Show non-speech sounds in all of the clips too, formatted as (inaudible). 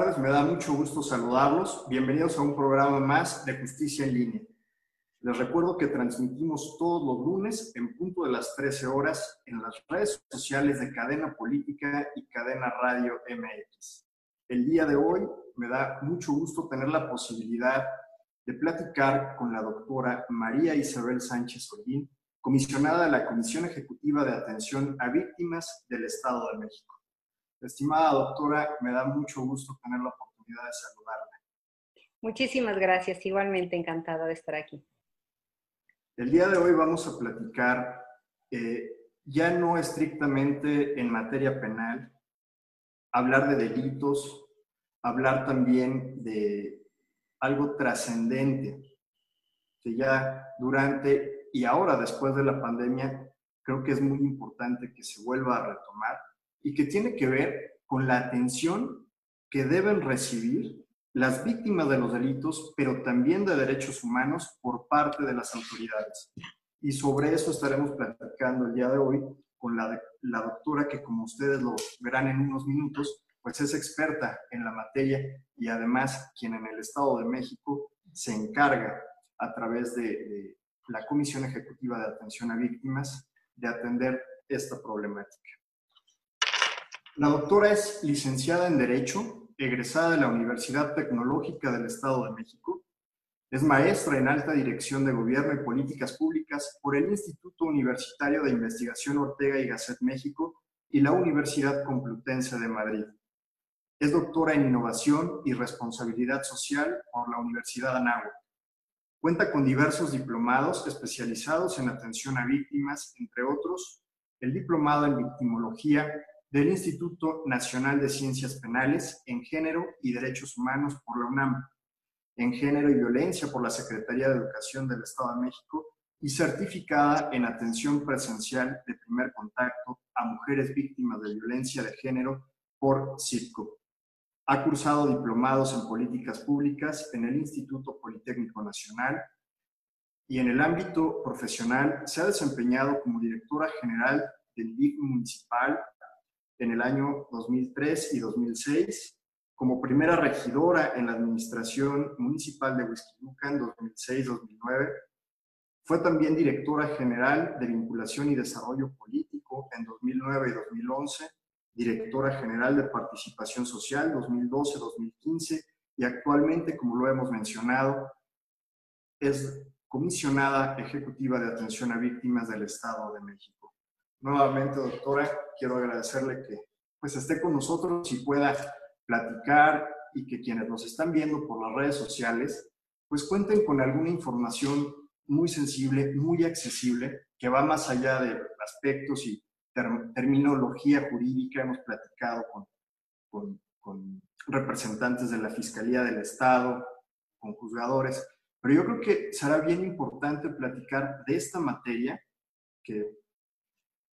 Tardes, me da mucho gusto saludarlos. Bienvenidos a un programa más de Justicia en Línea. Les recuerdo que transmitimos todos los lunes en punto de las 13 horas en las redes sociales de Cadena Política y Cadena Radio MX. El día de hoy me da mucho gusto tener la posibilidad de platicar con la doctora María Isabel Sánchez Holguín, comisionada de la Comisión Ejecutiva de Atención a Víctimas del Estado de México. Estimada doctora, me da mucho gusto tener la oportunidad de saludarla. Muchísimas gracias, igualmente encantada de estar aquí. El día de hoy vamos a platicar eh, ya no estrictamente en materia penal, hablar de delitos, hablar también de algo trascendente, que ya durante y ahora después de la pandemia creo que es muy importante que se vuelva a retomar y que tiene que ver con la atención que deben recibir las víctimas de los delitos, pero también de derechos humanos por parte de las autoridades. Y sobre eso estaremos platicando el día de hoy con la, doctora que, como ustedes lo verán en unos minutos, pues es experta en la materia y además quien en el Estado de México se encarga a través de la Comisión Ejecutiva de Atención a Víctimas de atender esta problemática. La doctora es licenciada en Derecho, egresada de la Universidad Tecnológica del Estado de México. Es maestra en Alta Dirección de Gobierno y Políticas Públicas por el Instituto Universitario de Investigación Ortega y Gasset México y la Universidad Complutense de Madrid. Es doctora en Innovación y Responsabilidad Social por la Universidad Anáhuac. Cuenta con diversos diplomados especializados en atención a víctimas, entre otros, el diplomado en victimología del Instituto Nacional de Ciencias Penales en Género y Derechos Humanos por la UNAM, en Género y Violencia por la Secretaría de Educación del Estado de México y certificada en atención presencial de primer contacto a mujeres víctimas de violencia de género por CIRCO. Ha cursado diplomados en políticas públicas en el Instituto Politécnico Nacional y en el ámbito profesional se ha desempeñado como directora general del DIF municipal en el año 2003 y 2006, como primera regidora en la administración municipal de Huizquiluca en 2006-2009. Fue también directora general de vinculación y desarrollo político en 2009 y 2011, directora general de participación social 2012-2015 y actualmente, como lo hemos mencionado, es comisionada ejecutiva de atención a víctimas del Estado de México. Nuevamente, doctora, quiero agradecerle que pues esté con nosotros y pueda platicar y que quienes nos están viendo por las redes sociales, pues cuenten con alguna información muy sensible, muy accesible, que va más allá de aspectos y terminología jurídica. Hemos platicado con, con, con representantes de la Fiscalía del Estado, con juzgadores, pero yo creo que será bien importante platicar de esta materia que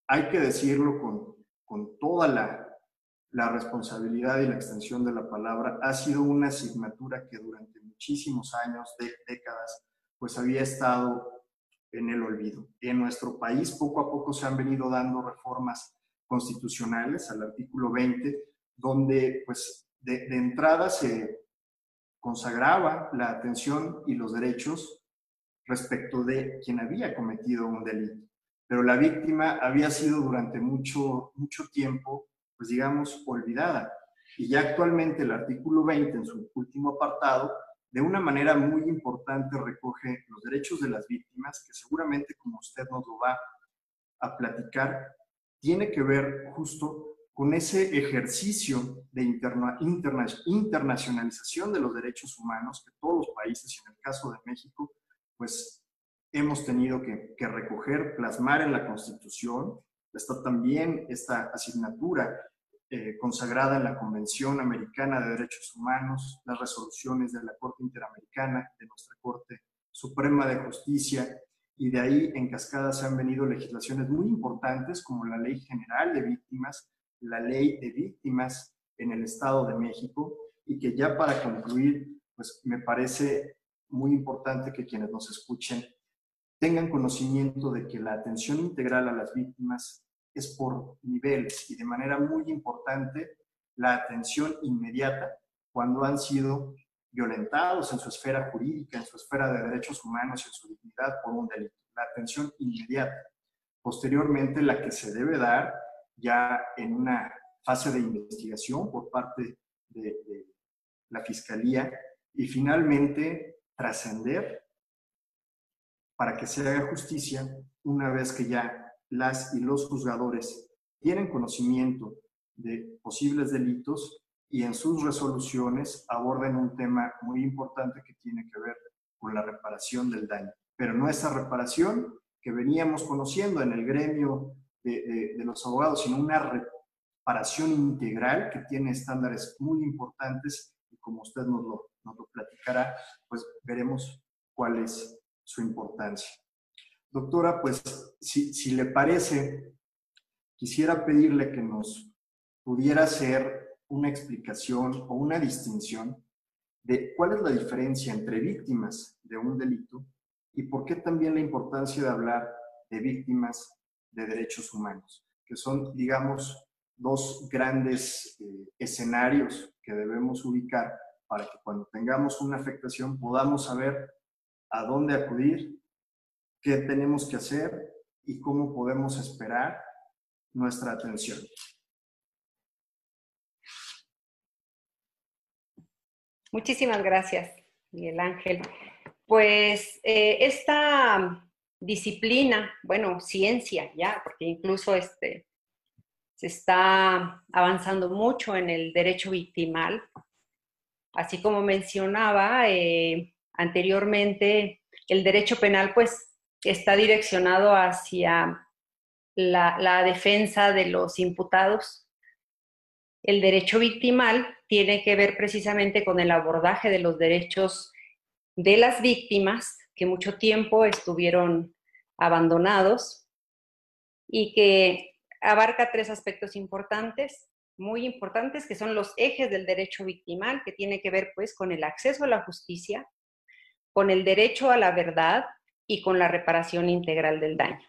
hay que decirlo con, con toda la, la, responsabilidad y la extensión de la palabra, ha sido una asignatura que durante muchísimos años, de, décadas, pues había estado en el olvido. En nuestro país poco a poco se han venido dando reformas constitucionales al artículo 20, donde pues de, de entrada se consagraba la atención y los derechos respecto de quien había cometido un delito pero la víctima había sido durante mucho, mucho tiempo, pues digamos, olvidada. Y ya actualmente el artículo 20, en su último apartado, de una manera muy importante recoge los derechos de las víctimas, que seguramente, como usted nos lo va a platicar, tiene que ver justo con ese ejercicio de interna, internacionalización de los derechos humanos que todos los países, y en el caso de México, pues hemos tenido que, recoger, plasmar en la Constitución. Está también esta asignatura eh, consagrada en la Convención Americana de Derechos Humanos, las resoluciones de la Corte Interamericana, de nuestra Corte Suprema de Justicia, y de ahí en cascada se han venido legislaciones muy importantes como la Ley General de Víctimas, la Ley de Víctimas en el Estado de México, y que ya para concluir, pues me parece muy importante que quienes nos escuchen tengan conocimiento de que la atención integral a las víctimas es por niveles y de manera muy importante la atención inmediata cuando han sido violentados en su esfera jurídica, en su esfera de derechos humanos y en su dignidad por un delito. La atención inmediata. Posteriormente, la que se debe dar ya en una fase de investigación por parte de, la Fiscalía y finalmente trascender para que se haga justicia una vez que ya las y los juzgadores tienen conocimiento de posibles delitos y en sus resoluciones aborden un tema muy importante que tiene que ver con la reparación del daño. Pero no esa reparación que veníamos conociendo en el gremio de, los abogados, sino una reparación integral que tiene estándares muy importantes y como usted nos lo, nos lo platicará, pues veremos cuál es su importancia. Doctora, pues si, si le parece, quisiera pedirle que nos pudiera hacer una explicación o una distinción de cuál es la diferencia entre víctimas de un delito y por qué también la importancia de hablar de víctimas de derechos humanos, que son, digamos, dos grandes eh, escenarios que debemos ubicar para que cuando tengamos una afectación podamos saber a dónde acudir, qué tenemos que hacer y cómo podemos esperar nuestra atención. Muchísimas gracias, Miguel Ángel. Pues eh, esta disciplina, bueno, ciencia ya, porque incluso este, se está avanzando mucho en el derecho victimal. Así como mencionaba eh, anteriormente, el derecho penal pues está direccionado hacia la defensa de los imputados. El derecho victimal tiene que ver precisamente con el abordaje de los derechos de las víctimas que mucho tiempo estuvieron abandonados y que abarca tres aspectos importantes, muy importantes, que son los ejes del derecho victimal, que tiene que ver pues con el acceso a la justicia, con el derecho a la verdad y con la reparación integral del daño.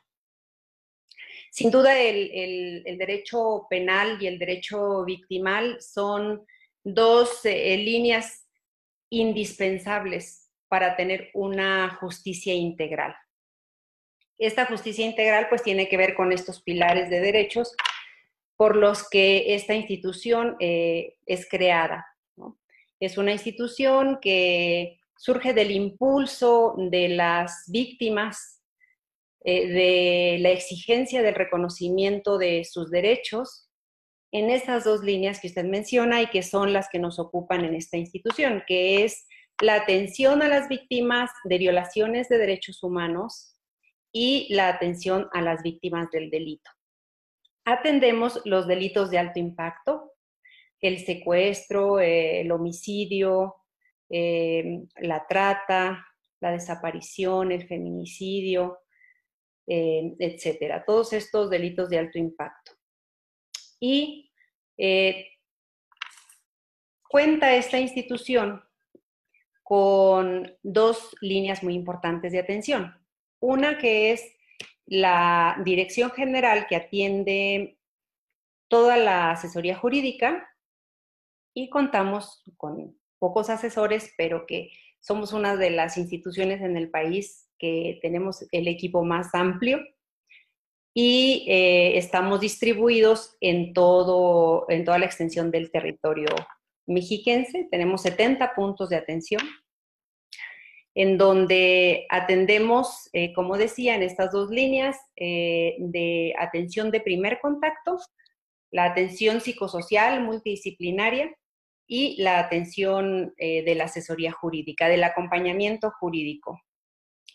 Sin duda, el, derecho penal y el derecho victimal son dos eh, líneas indispensables para tener una justicia integral. Esta justicia integral pues tiene que ver con estos pilares de derechos por los que esta institución eh, es creada. Es una institución que surge del impulso de las víctimas, eh, de la exigencia del reconocimiento de sus derechos en estas dos líneas que usted menciona y que son las que nos ocupan en esta institución, que es la atención a las víctimas de violaciones de derechos humanos y la atención a las víctimas del delito. Atendemos los delitos de alto impacto, el secuestro, el homicidio, eh, la trata, la desaparición, el feminicidio, eh, etcétera. Todos estos delitos de alto impacto. Y eh, cuenta esta institución con dos líneas muy importantes de atención. Una que es la Dirección General que atiende toda la asesoría jurídica y contamos con pocos asesores, pero que somos una de las instituciones en el país que tenemos el equipo más amplio y eh, estamos distribuidos en, todo, en toda la extensión del territorio mexiquense. Tenemos 70 puntos de atención en donde atendemos, eh, como decía, en estas dos líneas eh, de atención de primer contacto, la atención psicosocial multidisciplinaria y la atención de la asesoría jurídica, del acompañamiento jurídico.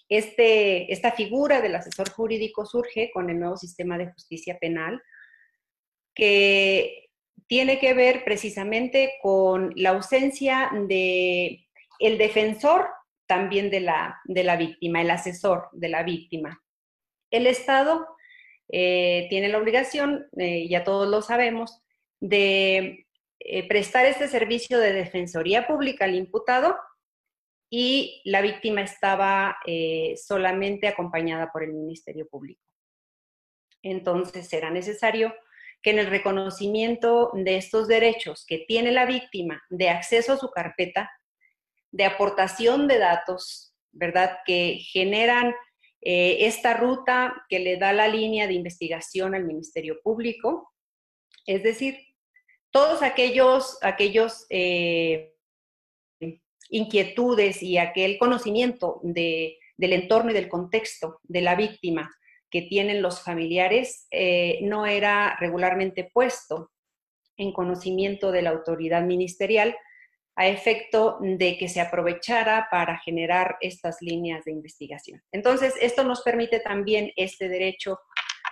Este, esta figura del asesor jurídico surge con el nuevo sistema de justicia penal, que tiene que ver precisamente con la ausencia de el defensor también de la, de la víctima, el asesor de la víctima. El Estado eh, tiene la obligación, eh, ya todos lo sabemos, de eh, prestar este servicio de defensoría pública al imputado y la víctima estaba eh, solamente acompañada por el Ministerio Público. Entonces era necesario que en el reconocimiento de estos derechos que tiene la víctima de acceso a su carpeta, de aportación de datos, ¿verdad? Que generan eh, esta ruta que le da la línea de investigación al Ministerio Público, es decir, todos aquellos, aquellos eh, inquietudes y aquel conocimiento del entorno y del contexto de la víctima que tienen los familiares eh, no era regularmente puesto en conocimiento de la autoridad ministerial a efecto de que se aprovechara para generar estas líneas de investigación. Entonces, esto nos permite también este derecho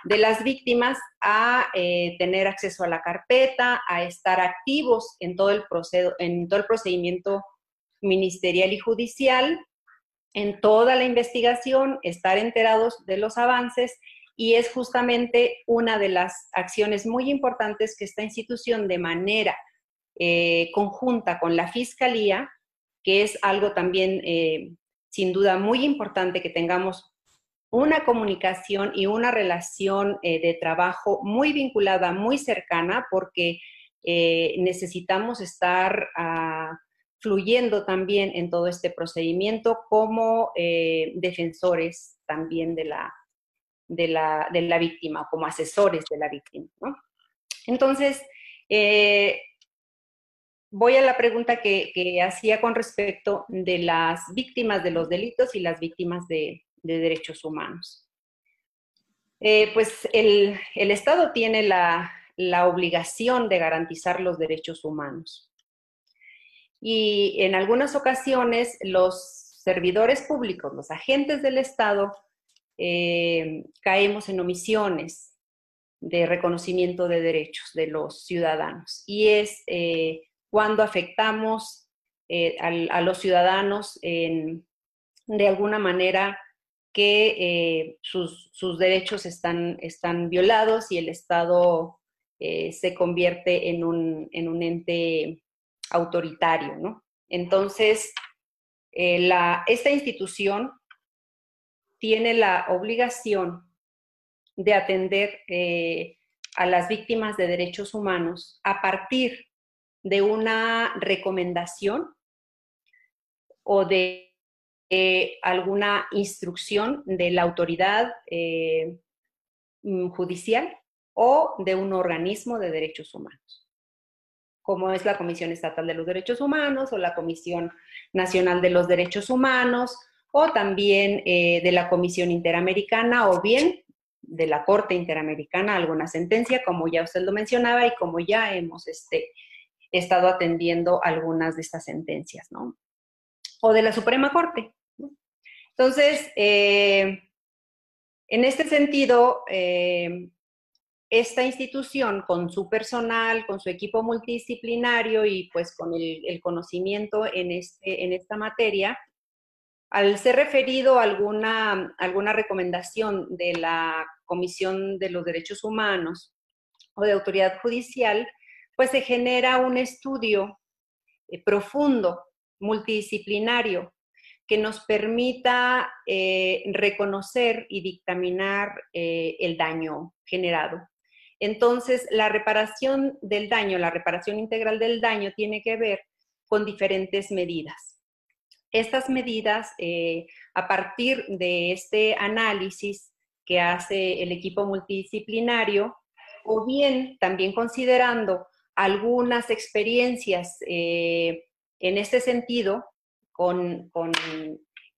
de las víctimas a eh, tener acceso a la carpeta, a estar activos en todo, el en todo el procedimiento ministerial y judicial, en toda la investigación, estar enterados de los avances y es justamente una de las acciones muy importantes que esta institución de manera eh, conjunta con la Fiscalía, que es algo también eh, sin duda muy importante que tengamos una comunicación y una relación eh, de trabajo muy vinculada, muy cercana, porque necesitamos estar ah, fluyendo también en todo este procedimiento como defensores también de la, de la, de la víctima, como asesores de la víctima. Entonces, voy a la pregunta que, hacía con respecto de las víctimas de los delitos y las víctimas de, derechos humanos. Eh, pues el, Estado tiene la, obligación de garantizar los derechos humanos. Y en algunas ocasiones los servidores públicos, los agentes del Estado, eh, caemos en omisiones de reconocimiento de derechos de los ciudadanos. Y es eh, cuando afectamos a, los ciudadanos de alguna manera que eh, sus, derechos están, están, violados y el Estado eh, se convierte en un, ente autoritario. ¿no? Entonces, esta institución tiene la obligación de atender a las víctimas de derechos humanos a partir de una recomendación o de alguna instrucción de la autoridad eh, mm, judicial o de un organismo de derechos humanos, como es la Comisión Estatal de los Derechos Humanos o la Comisión Nacional de los Derechos Humanos o también eh, de la Comisión Interamericana o bien de la Corte Interamericana alguna sentencia, como ya usted lo mencionaba y como ya hemos este, estado atendiendo algunas de estas sentencias, ¿no? O de la Suprema Corte. Entonces, eh, en este sentido, eh, esta institución con su personal, con su equipo multidisciplinario y pues con el, conocimiento en, este, en esta materia, al ser referido a alguna, alguna recomendación de la Comisión de los Derechos Humanos o de autoridad judicial, pues se genera un estudio eh, profundo, multidisciplinario, que nos permita eh, reconocer y dictaminar eh, el daño generado. Entonces, la reparación del daño, la reparación integral del daño tiene que ver con diferentes medidas. Estas medidas, a partir de este análisis que hace el equipo multidisciplinario, o bien también considerando algunas experiencias eh, en este sentido con,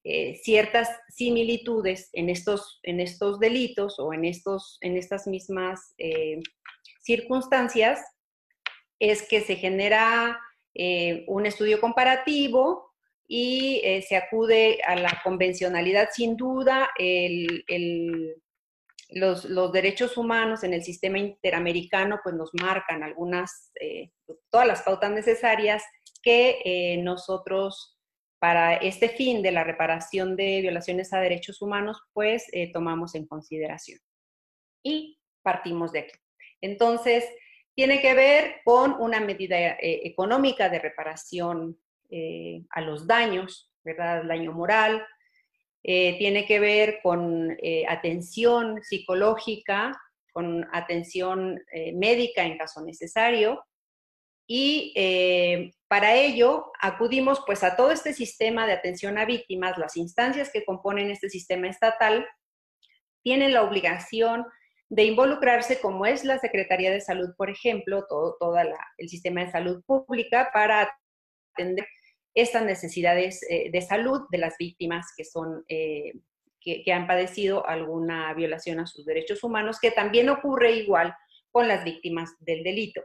eh, ciertas similitudes en estos, en estos delitos o en, estos, en estas mismas eh, circunstancias, es que se genera un estudio comparativo y se acude a la convencionalidad. Sin duda, el los, derechos humanos en el sistema interamericano pues nos marcan algunas, eh, todas las pautas necesarias que eh, nosotros para este fin de la reparación de violaciones a derechos humanos pues eh, tomamos en consideración. Y partimos de aquí. Entonces, tiene que ver con una medida económica de reparación a los daños, ¿verdad? Daño moral, eh, tiene que ver con eh, atención psicológica con atención médica en caso necesario. Y para ello acudimos pues a todo este sistema de atención a víctimas, las instancias que componen este sistema estatal tienen la obligación de involucrarse, como es la Secretaría de Salud, por ejemplo, todo, el sistema de salud pública, para atender estas necesidades eh, de salud de las víctimas que son... Eh, que, han padecido alguna violación a sus derechos humanos, que también ocurre igual con las víctimas del delito.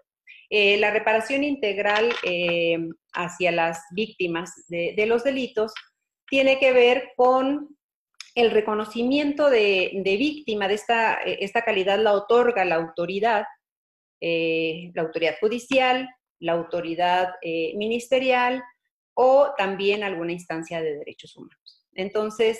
Eh, la reparación integral eh, hacia las víctimas de, los delitos tiene que ver con el reconocimiento de, víctima, de esta, esta, calidad la otorga la autoridad, eh, la autoridad judicial, la autoridad ministerial o también alguna instancia de derechos humanos. Entonces,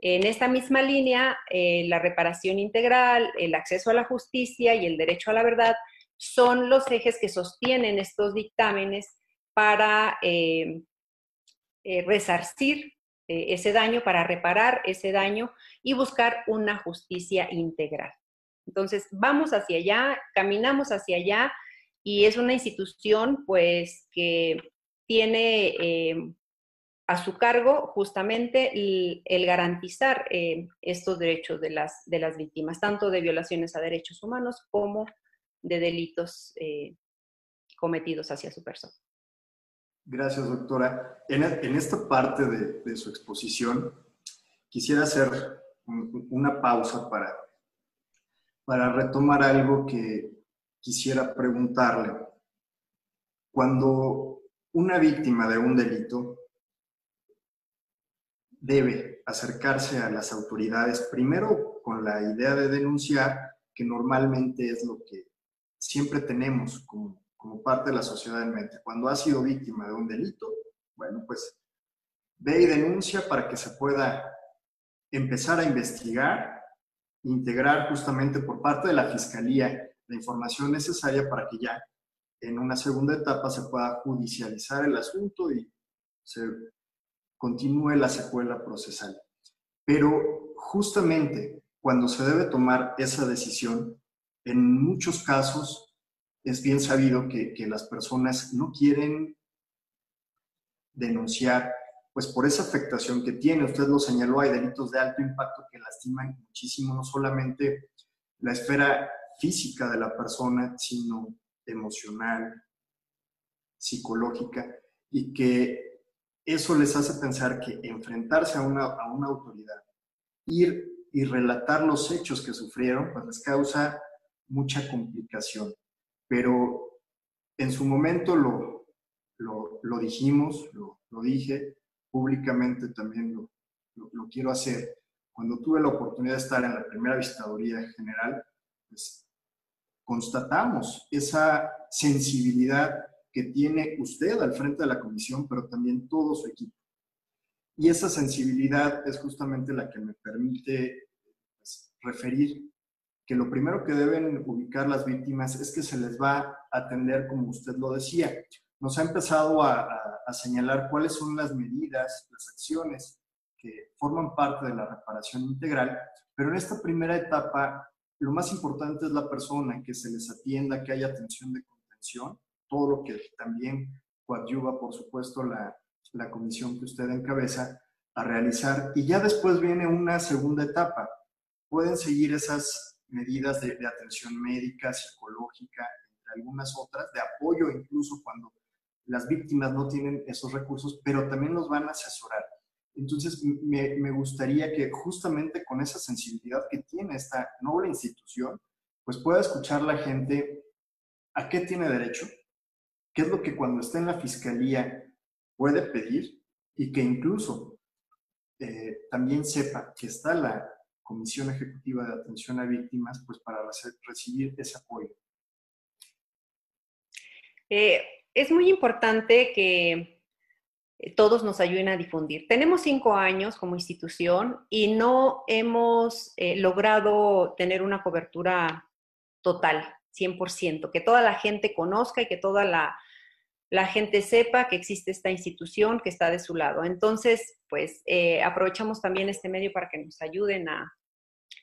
en esta misma línea, la reparación integral, el acceso a la justicia y el derecho a la verdad son los ejes que sostienen estos dictámenes para eh, eh, resarcir eh, ese daño, para reparar ese daño y buscar una justicia integral. Entonces, vamos hacia allá, caminamos hacia allá y es una institución pues que tiene a su cargo justamente el, garantizar estos derechos de las, de las víctimas, tanto de violaciones a derechos humanos como de delitos eh, cometidos hacia su persona. Gracias, doctora. En, esta parte de, su exposición, quisiera hacer una pausa para, para retomar algo que quisiera preguntarle. Cuando una víctima de un delito debe acercarse a las autoridades, primero con la idea de denunciar, que normalmente es lo que siempre tenemos como, como parte de la sociedad en mente. Cuando ha sido víctima de un delito, bueno, pues ve y denuncia para que se pueda empezar a investigar, integrar justamente por parte de la Fiscalía la información necesaria para que ya en una segunda etapa se pueda judicializar el asunto y se continúe la secuela procesal. Pero justamente cuando se debe tomar esa decisión, en muchos casos es bien sabido que, las personas no quieren denunciar, pues por esa afectación que tiene. Usted lo señaló, hay delitos de alto impacto que lastiman muchísimo, no solamente la esfera física de la persona, sino emocional, psicológica, y que eso les hace pensar que enfrentarse a una, a una autoridad, ir y relatar los hechos que sufrieron, pues les causa mucha complicación. Pero en su momento lo, lo, dijimos, lo, lo, dije, públicamente también lo, lo, quiero hacer. Cuando tuve la oportunidad de estar en la primera visitaduría general, pues constatamos esa sensibilidad que tiene usted al frente de la comisión, pero también todo su equipo. Y esa sensibilidad es justamente la que me permite pues, referir que lo primero que deben ubicar las víctimas es que se les va a atender como usted lo decía. Nos ha empezado a, señalar cuáles son las medidas, las acciones que forman parte de la reparación integral, pero en esta primera etapa lo más importante es la persona, que se les atienda, que haya atención de contención, todo lo que también coadyuva, por supuesto, la, la comisión que usted encabeza a realizar. Y ya después viene una segunda etapa. Pueden seguir esas medidas de, atención médica, psicológica, entre algunas otras, de apoyo incluso cuando las víctimas no tienen esos recursos, pero también los van a asesorar. Entonces, me, gustaría que justamente con esa sensibilidad que tiene esta noble institución, pues pueda escuchar la gente a qué tiene derecho, qué es lo que cuando está en la fiscalía puede pedir y que incluso eh, también sepa que está la, Comisión Ejecutiva de Atención a Víctimas, pues para recibir ese apoyo. Eh, es muy importante que eh, todos nos ayuden a difundir. Tenemos cinco años como institución y no hemos eh, logrado tener una cobertura total, 100%, que toda la gente conozca y que toda la, la gente sepa que existe esta institución que está de su lado. Entonces, pues aprovechamos también este medio para que nos ayuden a,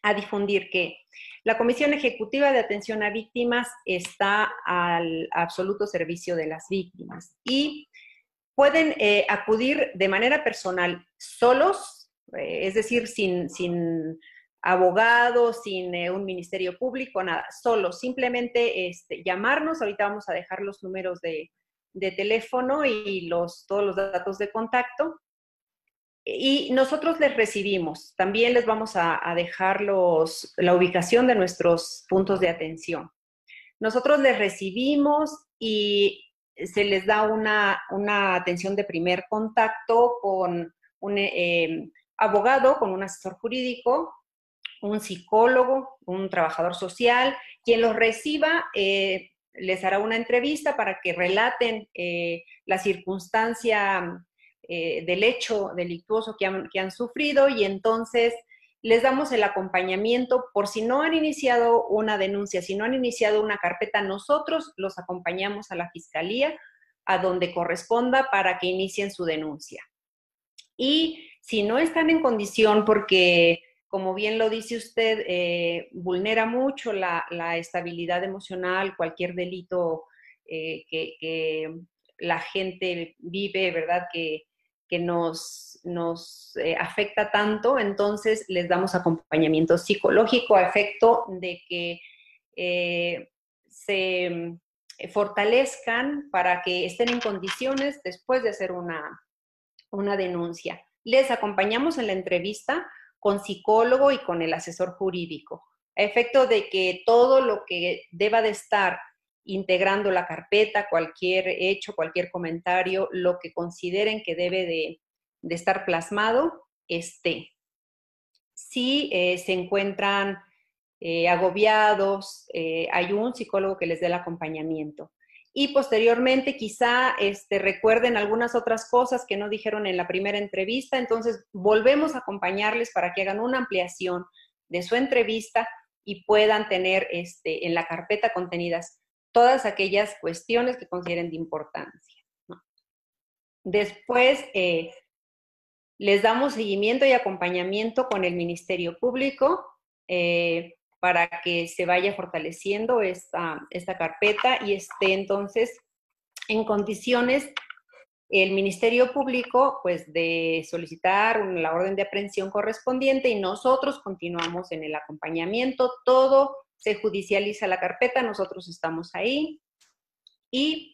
a difundir que la Comisión Ejecutiva de Atención a Víctimas está al absoluto servicio de las víctimas y pueden eh, acudir de manera personal solos, eh, es decir, sin, sin abogado, sin eh, un ministerio público, nada, solo, simplemente este, llamarnos, ahorita vamos a dejar los números de, de teléfono y los, todos los datos de contacto y nosotros les recibimos. También les vamos a, dejar los, la ubicación de nuestros puntos de atención. Nosotros les recibimos y se les da una, atención de primer contacto con un eh, abogado, con un asesor jurídico, un psicólogo, un trabajador social. Quien los reciba eh, les hará una entrevista para que relaten eh, la circunstancia eh, del hecho delictuoso que han, que han sufrido y entonces les damos el acompañamiento por si no han iniciado una denuncia, si no han iniciado una carpeta, nosotros los acompañamos a la fiscalía, a donde corresponda para que inicien su denuncia. Y si no están en condición, porque como bien lo dice usted, eh, vulnera mucho la, estabilidad emocional, cualquier delito eh, que, la gente vive, ¿verdad? Que, que nos, nos eh, afecta tanto, entonces les damos acompañamiento psicológico a efecto de que se fortalezcan para que estén en condiciones después de hacer una, una denuncia. Les acompañamos en la entrevista con psicólogo y con el asesor jurídico, a efecto de que todo lo que deba de estar integrando la carpeta, cualquier hecho, cualquier comentario, lo que consideren que debe de, estar plasmado, esté. Si eh, se encuentran eh, agobiados, eh, hay un psicólogo que les dé el acompañamiento. Y posteriormente quizá este, recuerden algunas otras cosas que no dijeron en la primera entrevista, entonces volvemos a acompañarles para que hagan una ampliación de su entrevista y puedan tener este, en la carpeta contenidas todas aquellas cuestiones que consideren de importancia. Después, eh, les damos seguimiento y acompañamiento con el Ministerio Público eh, para que se vaya fortaleciendo esta, esta carpeta y esté entonces en condiciones el Ministerio Público, pues, de solicitar la orden de aprehensión correspondiente y nosotros continuamos en el acompañamiento, todo se judicializa la carpeta, nosotros estamos ahí. Y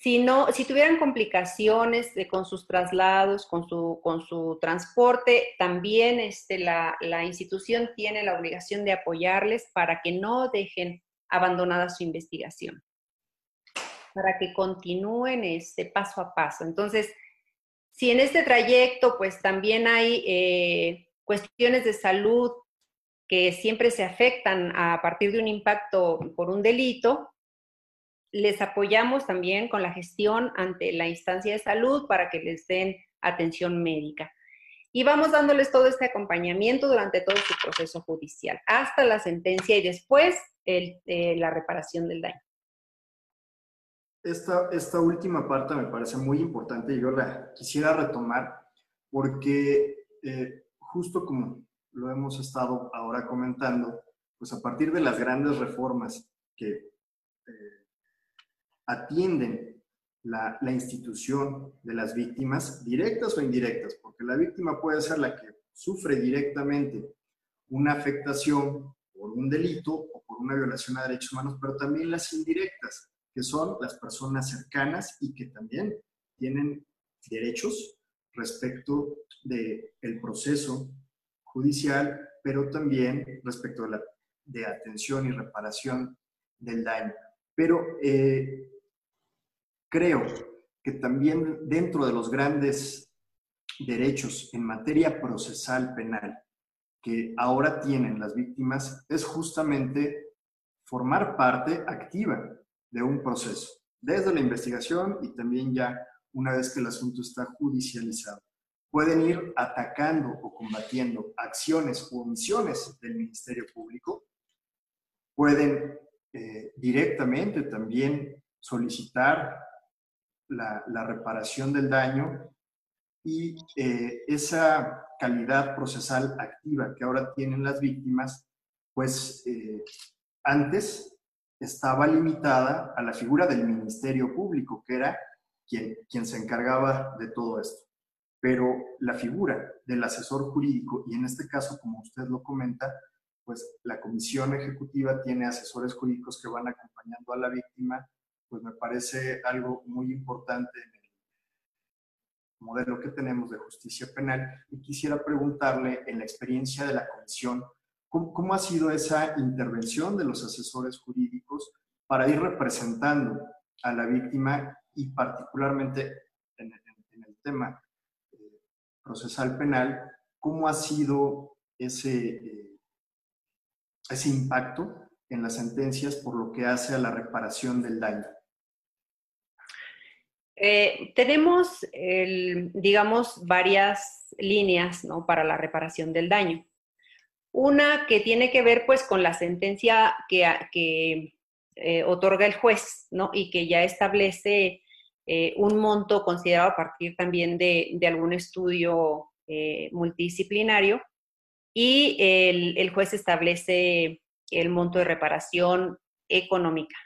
si no, si tuvieran complicaciones con sus traslados, con su, con su transporte, también este, la, la institución tiene la obligación de apoyarles para que no dejen abandonada su investigación, para que continúen este paso a paso. Entonces, si en este trayecto, pues también hay eh, cuestiones de salud que siempre se afectan a partir de un impacto por un delito, les apoyamos también con la gestión ante la instancia de salud para que les den atención médica. Y vamos dándoles todo este acompañamiento durante todo su proceso judicial, hasta la sentencia y después eh, la reparación del daño. Esta, esta última parte me parece muy importante y yo la quisiera retomar porque eh, justo como lo hemos estado ahora comentando, pues a partir de las grandes reformas que eh, atienden la, la, institución de las víctimas, directas o indirectas, porque la víctima puede ser la que sufre directamente una afectación por un delito o por una violación a derechos humanos, pero también las indirectas, que son las personas cercanas y que también tienen derechos respecto del el proceso judicial, pero también respecto a la de atención y reparación del daño. Pero eh, creo que también dentro de los grandes derechos en materia procesal penal que ahora tienen las víctimas es justamente formar parte activa de un proceso, desde la investigación y también ya una vez que el asunto está judicializado. Pueden ir atacando o combatiendo acciones o omisiones del Ministerio Público, pueden eh, directamente también solicitar la, reparación del daño y eh, esa calidad procesal activa que ahora tienen las víctimas, pues eh, antes estaba limitada a la figura del Ministerio Público, que era quien, quien se encargaba de todo esto. Pero la figura del asesor jurídico, y en este caso, como usted lo comenta, pues la comisión ejecutiva tiene asesores jurídicos que van acompañando a la víctima, pues me parece algo muy importante en el modelo que tenemos de justicia penal. Y quisiera preguntarle, en la experiencia de la comisión, ¿cómo, ha sido esa intervención de los asesores jurídicos para ir representando a la víctima y particularmente en, el tema eh, procesal penal, cómo ha sido ese, eh, ese impacto en las sentencias por lo que hace a la reparación del daño. Eh, tenemos, digamos, varias líneas para la reparación del daño. Una que tiene que ver pues con la sentencia que, eh, otorga el juez y que ya establece eh, un monto considerado a partir también de, algún estudio multidisciplinario y el, juez establece el monto de reparación económica.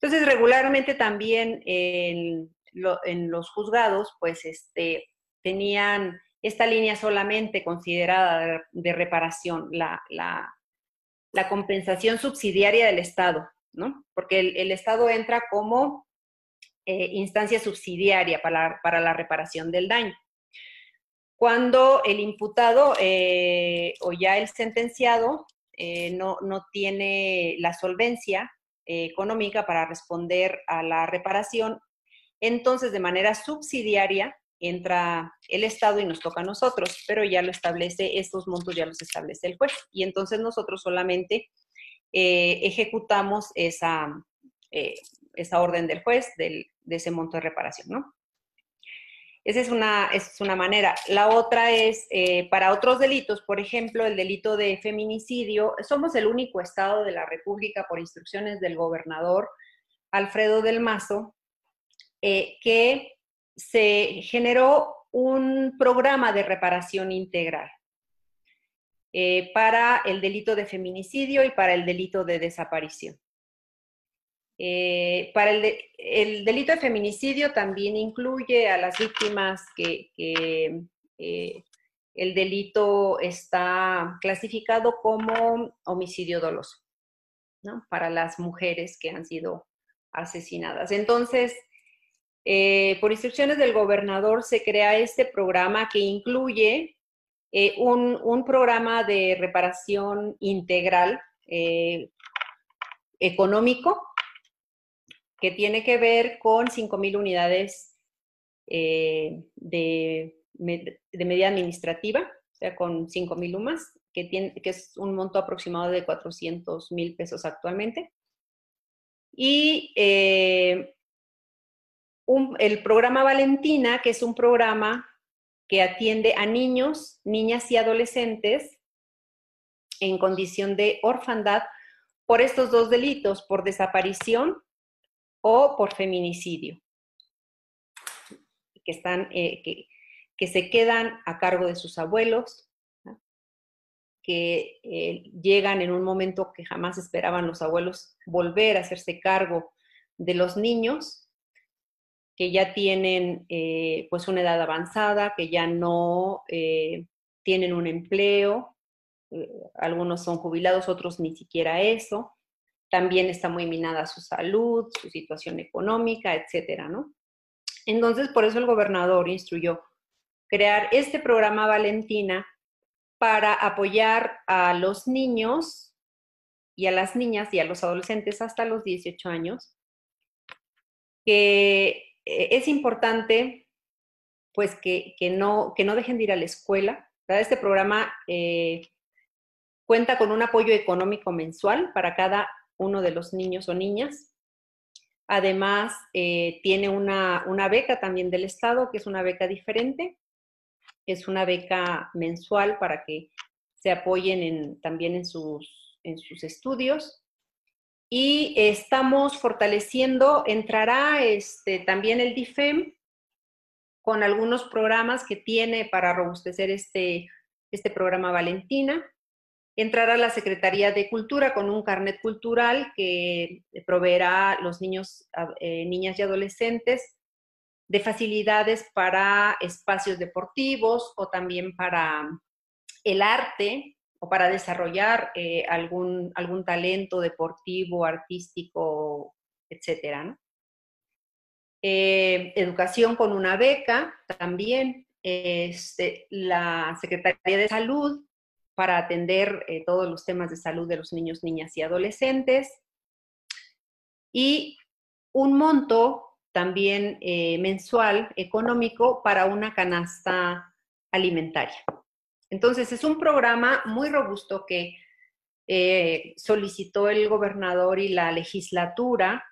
Entonces, regularmente también en, los juzgados, pues, este, tenían esta línea solamente considerada de, reparación, la, compensación subsidiaria del Estado, ¿no? Porque el, Estado entra como eh, instancia subsidiaria para, para, la reparación del daño. Cuando el imputado eh, o ya el sentenciado eh, no, no, tiene la solvencia económica para responder a la reparación, entonces de manera subsidiaria entra el Estado y nos toca a nosotros, pero ya lo establece, estos montos ya los establece el juez y entonces nosotros solamente eh, ejecutamos esa, eh, esa orden del juez de ese monto de reparación, ¿no? Esa es una, es una manera. La otra es, eh, para otros delitos, por ejemplo, el delito de feminicidio, somos el único estado de la República por instrucciones del gobernador Alfredo del Mazo, eh, que se generó un programa de reparación integral eh, para el delito de feminicidio y para el delito de desaparición. Eh, para el, delito de feminicidio también incluye a las víctimas que, eh, el delito está clasificado como homicidio doloso, ¿no? Para las mujeres que han sido asesinadas. Entonces, eh, por instrucciones del gobernador se crea este programa que incluye un, un, programa de reparación integral económico que tiene que ver con 5.000 unidades eh, de, de, medida administrativa, o sea, con 5.000 UMAS, que, tiene, que es un monto aproximado de 400 mil pesos actualmente. Y eh, el programa Valentina, que es un programa que atiende a niños, niñas y adolescentes en condición de orfandad por estos dos delitos, por desaparición o por feminicidio, que, están, eh, que, se quedan a cargo de sus abuelos, que eh, llegan en un momento que jamás esperaban los abuelos volver a hacerse cargo de los niños, que ya tienen eh, pues una edad avanzada, que ya no tienen un empleo, algunos son jubilados, otros ni siquiera eso, también está muy minada su salud, su situación económica, etcétera, ¿no? Entonces, por eso el gobernador instruyó crear este programa Valentina para apoyar a los niños y a las niñas y a los adolescentes hasta los 18 años, que eh, es importante pues que, no, que no dejen de ir a la escuela. Este programa eh, cuenta con un apoyo económico mensual para cada uno de los niños o niñas. Además, eh, tiene una, beca también del Estado, que es una beca diferente. Es una beca mensual para que se apoyen también en sus, en sus estudios. Y estamos fortaleciendo, entrará este, también el DIFEM con algunos programas que tiene para robustecer este, este programa Valentina. Entrará a la Secretaría de Cultura con un carnet cultural que proveerá a los niños, eh, niñas y adolescentes de facilidades para espacios deportivos o también para el arte o para desarrollar eh, algún, algún talento deportivo, artístico, etcétera. Eh, educación con una beca también, este, la Secretaría de Salud para atender eh, todos los temas de salud de los niños, niñas y adolescentes. Y un monto también eh, mensual económico para una canasta alimentaria. Entonces, es un programa muy robusto que solicitó el gobernador y la legislatura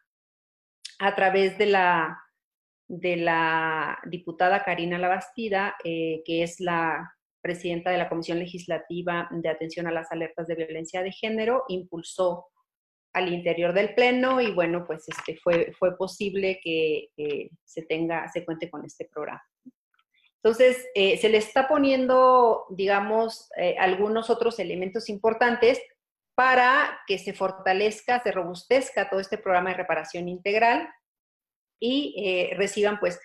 a través de la, de la diputada Karina Labastida, eh, que es la presidenta de la Comisión Legislativa de Atención a las Alertas de Violencia de Género, impulsó al interior del Pleno y bueno, pues este, fue, fue posible que se tenga, se cuente con este programa. Entonces, eh, se le está poniendo, digamos, eh, algunos otros elementos importantes para que se fortalezca, se robustezca todo este programa de reparación integral y eh, reciban pues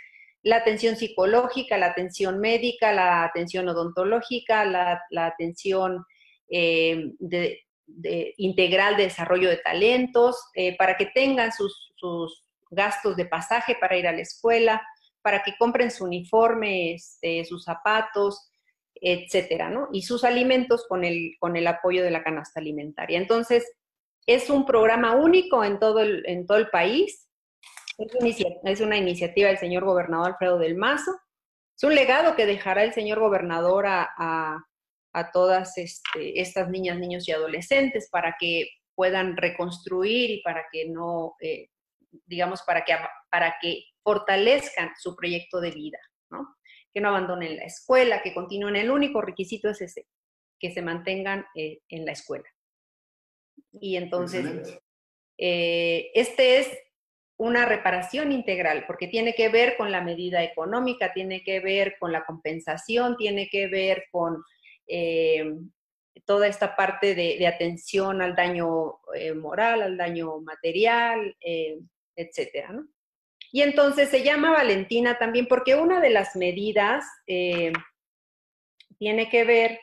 la atención psicológica, la atención médica, la atención odontológica, la, atención eh, integral de desarrollo de talentos, eh, para que tengan sus, sus, gastos de pasaje para ir a la escuela, para que compren su uniforme, este, sus zapatos, etcétera, ¿no? Y sus alimentos con el, con el apoyo de la canasta alimentaria. Entonces, es un programa único en todo el, en todo el país. Es una, iniciativa del señor gobernador Alfredo del Mazo. Es un legado que dejará el señor gobernador a, todas este, estas niñas, niños y adolescentes para que puedan reconstruir y para que no, eh, digamos, para que, para que fortalezcan su proyecto de vida, ¿no? que no abandonen la escuela, que continúen. El único requisito es ese, que se mantengan eh, en la escuela. Y entonces, eh, este es una reparación integral, porque tiene que ver con la medida económica, tiene que ver con la compensación, tiene que ver con eh, toda esta parte de, atención al daño moral, al daño material, etcétera, ¿no? Y entonces se llama Valentina también porque una de las medidas eh, tiene que ver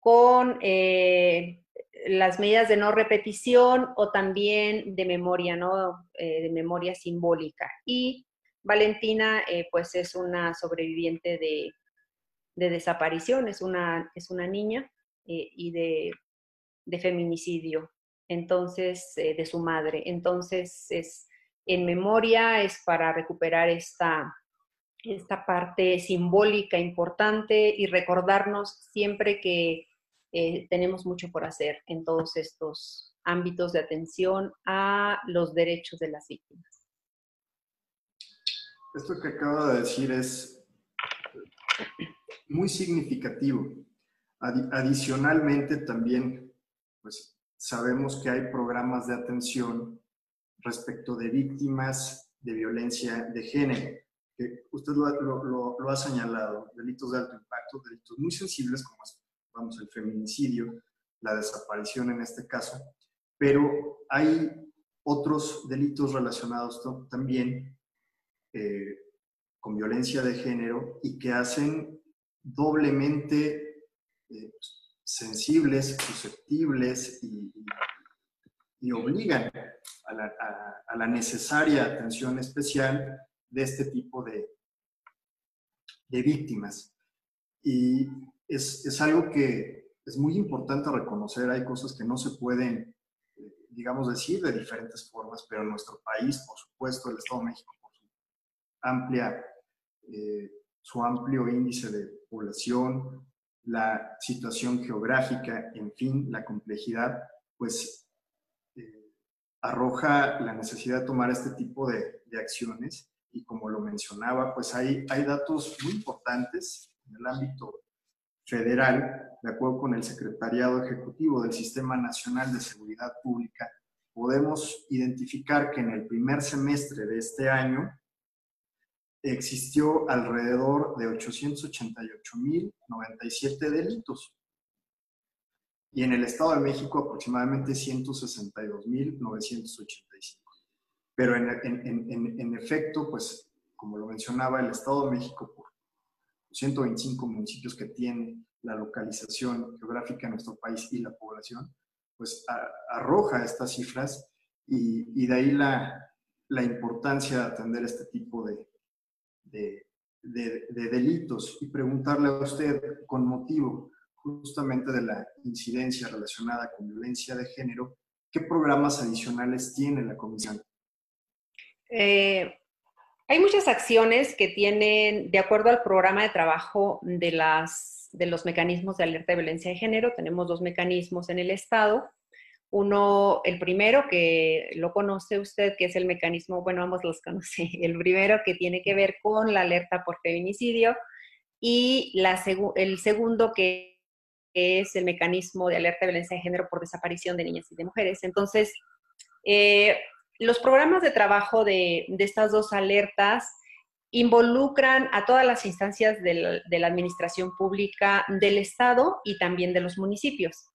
con eh, las medidas de no repetición o también de memoria, ¿no? Eh, de memoria simbólica. Y Valentina, pues es una sobreviviente de, desaparición, es una, es una niña y de, de, feminicidio, entonces, de su madre. Entonces, es en memoria, es para recuperar esta, esta parte simbólica importante y recordarnos siempre que eh, tenemos mucho por hacer en todos estos ámbitos de atención a los derechos de las víctimas. Esto que acabo de decir es muy significativo. adicionalmente también, pues sabemos que hay programas de atención respecto de víctimas de violencia de género. Que usted lo, ha señalado, delitos de alto impacto, delitos muy sensibles como vamos, el feminicidio, la desaparición en este caso, pero hay otros delitos relacionados también eh, con violencia de género y que hacen doblemente eh, sensibles, susceptibles y, obligan a la, necesaria atención especial de este tipo de, de víctimas. Y es, algo que es muy importante reconocer. Hay cosas que no se pueden, digamos, decir de diferentes formas, pero en nuestro país, por supuesto, el Estado de México, por su amplia, eh, su amplio índice de población, la situación geográfica, en fin, la complejidad, pues arroja la necesidad de tomar este tipo de, acciones y como lo mencionaba, pues hay, hay datos muy importantes en el ámbito federal, de acuerdo con el Secretariado Ejecutivo del Sistema Nacional de Seguridad Pública, podemos identificar que en el primer semestre de este año existió alrededor de 888.097 delitos. Y en el Estado de México aproximadamente 162.985. Pero en, en, en, efecto, pues, como lo mencionaba, el Estado de México, 125 municipios que tiene la localización geográfica de nuestro país y la población, pues arroja estas cifras y, y de ahí la, la, importancia de atender este tipo de, de, de, delitos y preguntarle a usted con motivo justamente de la incidencia relacionada con violencia de género, ¿qué programas adicionales tiene la comisión? Eh, hay muchas acciones que tienen, de acuerdo al programa de trabajo de, las, de los mecanismos de alerta de violencia de género, tenemos dos mecanismos en el Estado. Uno, el primero que lo conoce usted, que es el mecanismo, bueno, ambos los conoce, (laughs) el primero que tiene que ver con la alerta por feminicidio y la el segundo que es el mecanismo de alerta de violencia de género por desaparición de niñas y de mujeres. Entonces, eh, los programas de trabajo de, estas dos alertas involucran a todas las instancias de la, administración pública del Estado y también de los municipios.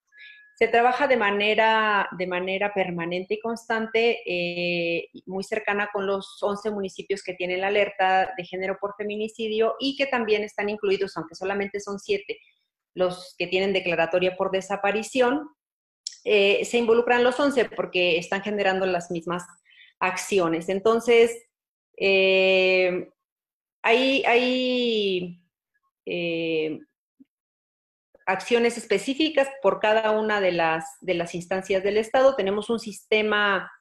Se trabaja de manera, de manera permanente y constante, eh, muy cercana con los 11 municipios que tienen la alerta de género por feminicidio y que también están incluidos, aunque solamente son siete, los que tienen declaratoria por desaparición, eh, se involucran los 11 porque están generando las mismas acciones. Entonces, eh, hay, eh, acciones específicas por cada una de las, de las instancias del Estado. Tenemos un sistema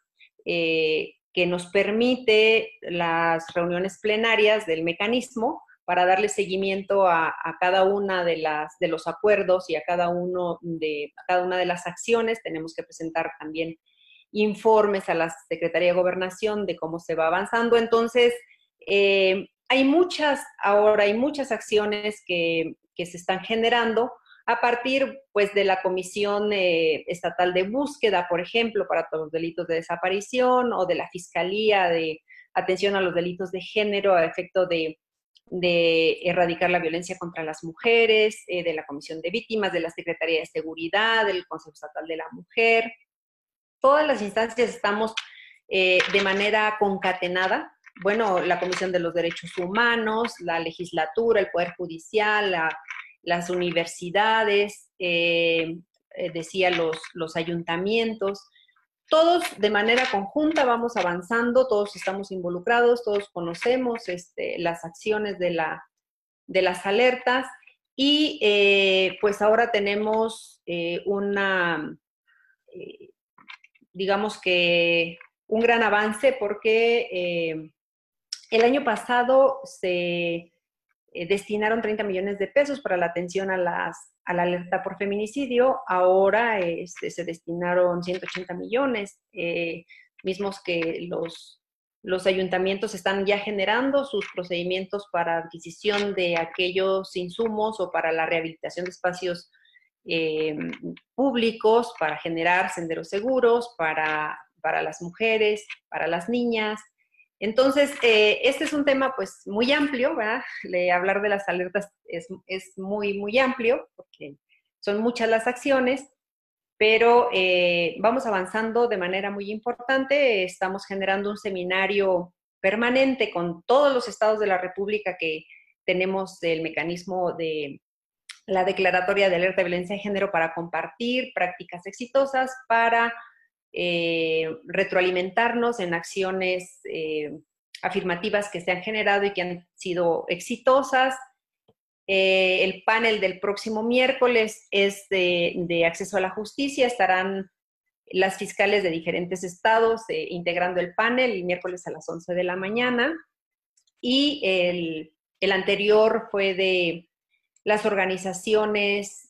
que nos permite las reuniones plenarias del mecanismo para darle seguimiento a, cada una de las de los acuerdos y a cada uno de cada una de las acciones. Tenemos que presentar también informes a la Secretaría de Gobernación de cómo se va avanzando. Entonces, eh, hay muchas, ahora hay muchas acciones que, se están generando a partir pues de la Comisión eh, Estatal de Búsqueda, por ejemplo, para todos los delitos de desaparición o de la Fiscalía de Atención a los Delitos de Género a efecto de de erradicar la violencia contra las mujeres, eh, de la Comisión de Víctimas, de la Secretaría de Seguridad, del Consejo Estatal de la Mujer. Todas las instancias estamos eh, de manera concatenada. Bueno, la Comisión de los Derechos Humanos, la legislatura, el Poder Judicial, las universidades, eh, decía los, los ayuntamientos todos de manera conjunta vamos avanzando, todos estamos involucrados, todos conocemos este, las acciones de, la, de las alertas y eh, pues ahora tenemos eh, una, eh, digamos que un gran avance porque el año pasado se destinaron 30 millones de pesos para la atención a las a la alerta por feminicidio, ahora este, se destinaron 180 millones, eh, mismos que los, los ayuntamientos están ya generando sus procedimientos para adquisición de aquellos insumos o para la rehabilitación de espacios eh, públicos, para generar senderos seguros, para, para las mujeres, para las niñas, entonces, eh, este es un tema pues muy amplio, ¿verdad? hablar de las alertas es, muy, muy amplio porque son muchas las acciones, pero eh, vamos avanzando de manera muy importante. Estamos generando un seminario permanente con todos los estados de la República que tenemos el mecanismo de la declaratoria de alerta de violencia de género para compartir prácticas exitosas, para eh, retroalimentarnos en acciones eh, afirmativas que se han generado y que han sido exitosas. Eh, el panel del próximo miércoles es de, acceso a la justicia. Estarán las fiscales de diferentes estados integrando el panel el miércoles a las 11 de la mañana. Y el, el anterior fue de las organizaciones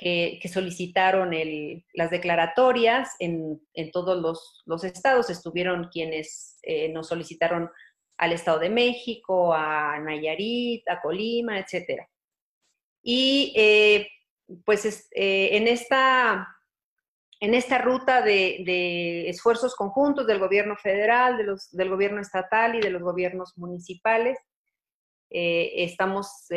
que, solicitaron las declaratorias en, todos los, estados. Estuvieron quienes eh, nos solicitaron al Estado de México, a Nayarit, a Colima, etc. Y eh, pues eh, en, esta, en esta ruta de, esfuerzos conjuntos del gobierno federal, de los, del gobierno estatal y de los gobiernos municipales. Estamos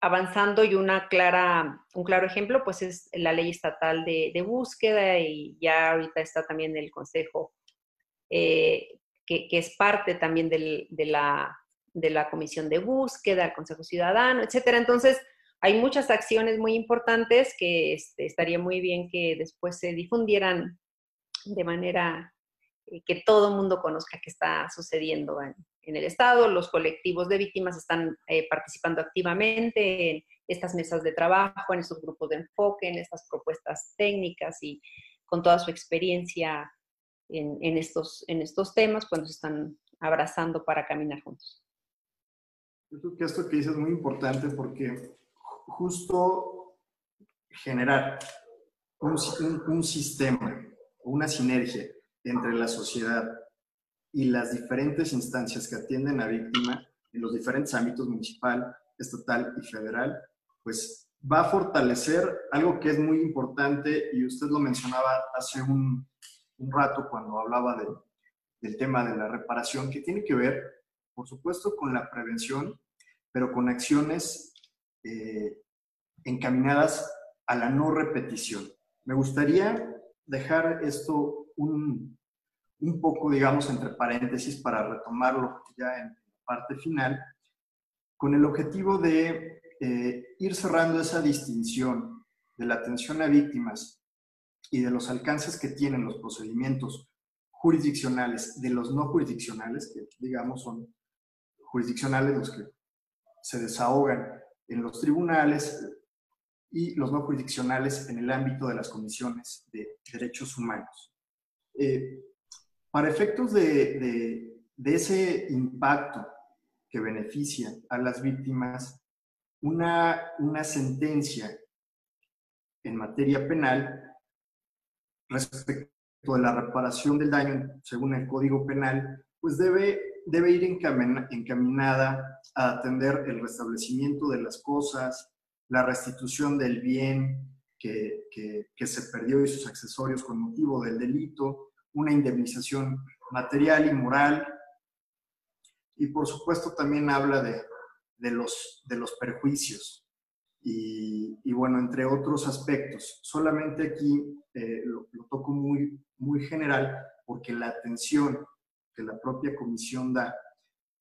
avanzando y una clara, un claro ejemplo pues es la ley estatal de, búsqueda y ya ahorita está también el Consejo, eh, que, es parte también de, la, de la Comisión de Búsqueda, el Consejo Ciudadano, etcétera. Entonces, hay muchas acciones muy importantes que este, estaría muy bien que después se difundieran de manera eh, que todo el mundo conozca qué está sucediendo en, el Estado. Los colectivos de víctimas están eh, participando activamente en estas mesas de trabajo, en estos grupos de enfoque, en estas propuestas técnicas y con toda su experiencia en, estos, en estos temas, pues nos están abrazando para caminar juntos. Yo creo que esto que dices es muy importante porque justo generar un, un, sistema, una sinergia entre la sociedad y las diferentes instancias que atienden a víctima en los diferentes ámbitos municipal, estatal y federal, pues va a fortalecer algo que es muy importante y usted lo mencionaba hace un, rato cuando hablaba de, del tema de la reparación, que tiene que ver, por supuesto, con la prevención, pero con acciones eh, encaminadas a la no repetición. Me gustaría dejar esto un, un poco, digamos, entre paréntesis para retomarlo ya en la parte final, con el objetivo de eh, ir cerrando esa distinción de la atención a víctimas y de los alcances que tienen los procedimientos jurisdiccionales de los no jurisdiccionales, que digamos son jurisdiccionales los que se desahogan en los tribunales y los no jurisdiccionales en el ámbito de las comisiones de derechos humanos. Eh, para efectos de, ese impacto que beneficia a las víctimas, una, sentencia en materia penal respecto de la reparación del daño según el Código Penal, pues debe ir encaminada a atender el restablecimiento de las cosas, la restitución del bien que, se perdió y sus accesorios con motivo del delito, una indemnización material y moral. Y por supuesto también habla de, los, de los perjuicios. Y, bueno, entre otros aspectos. Solamente aquí eh, lo, lo, toco muy, muy general porque la atención que la propia comisión da,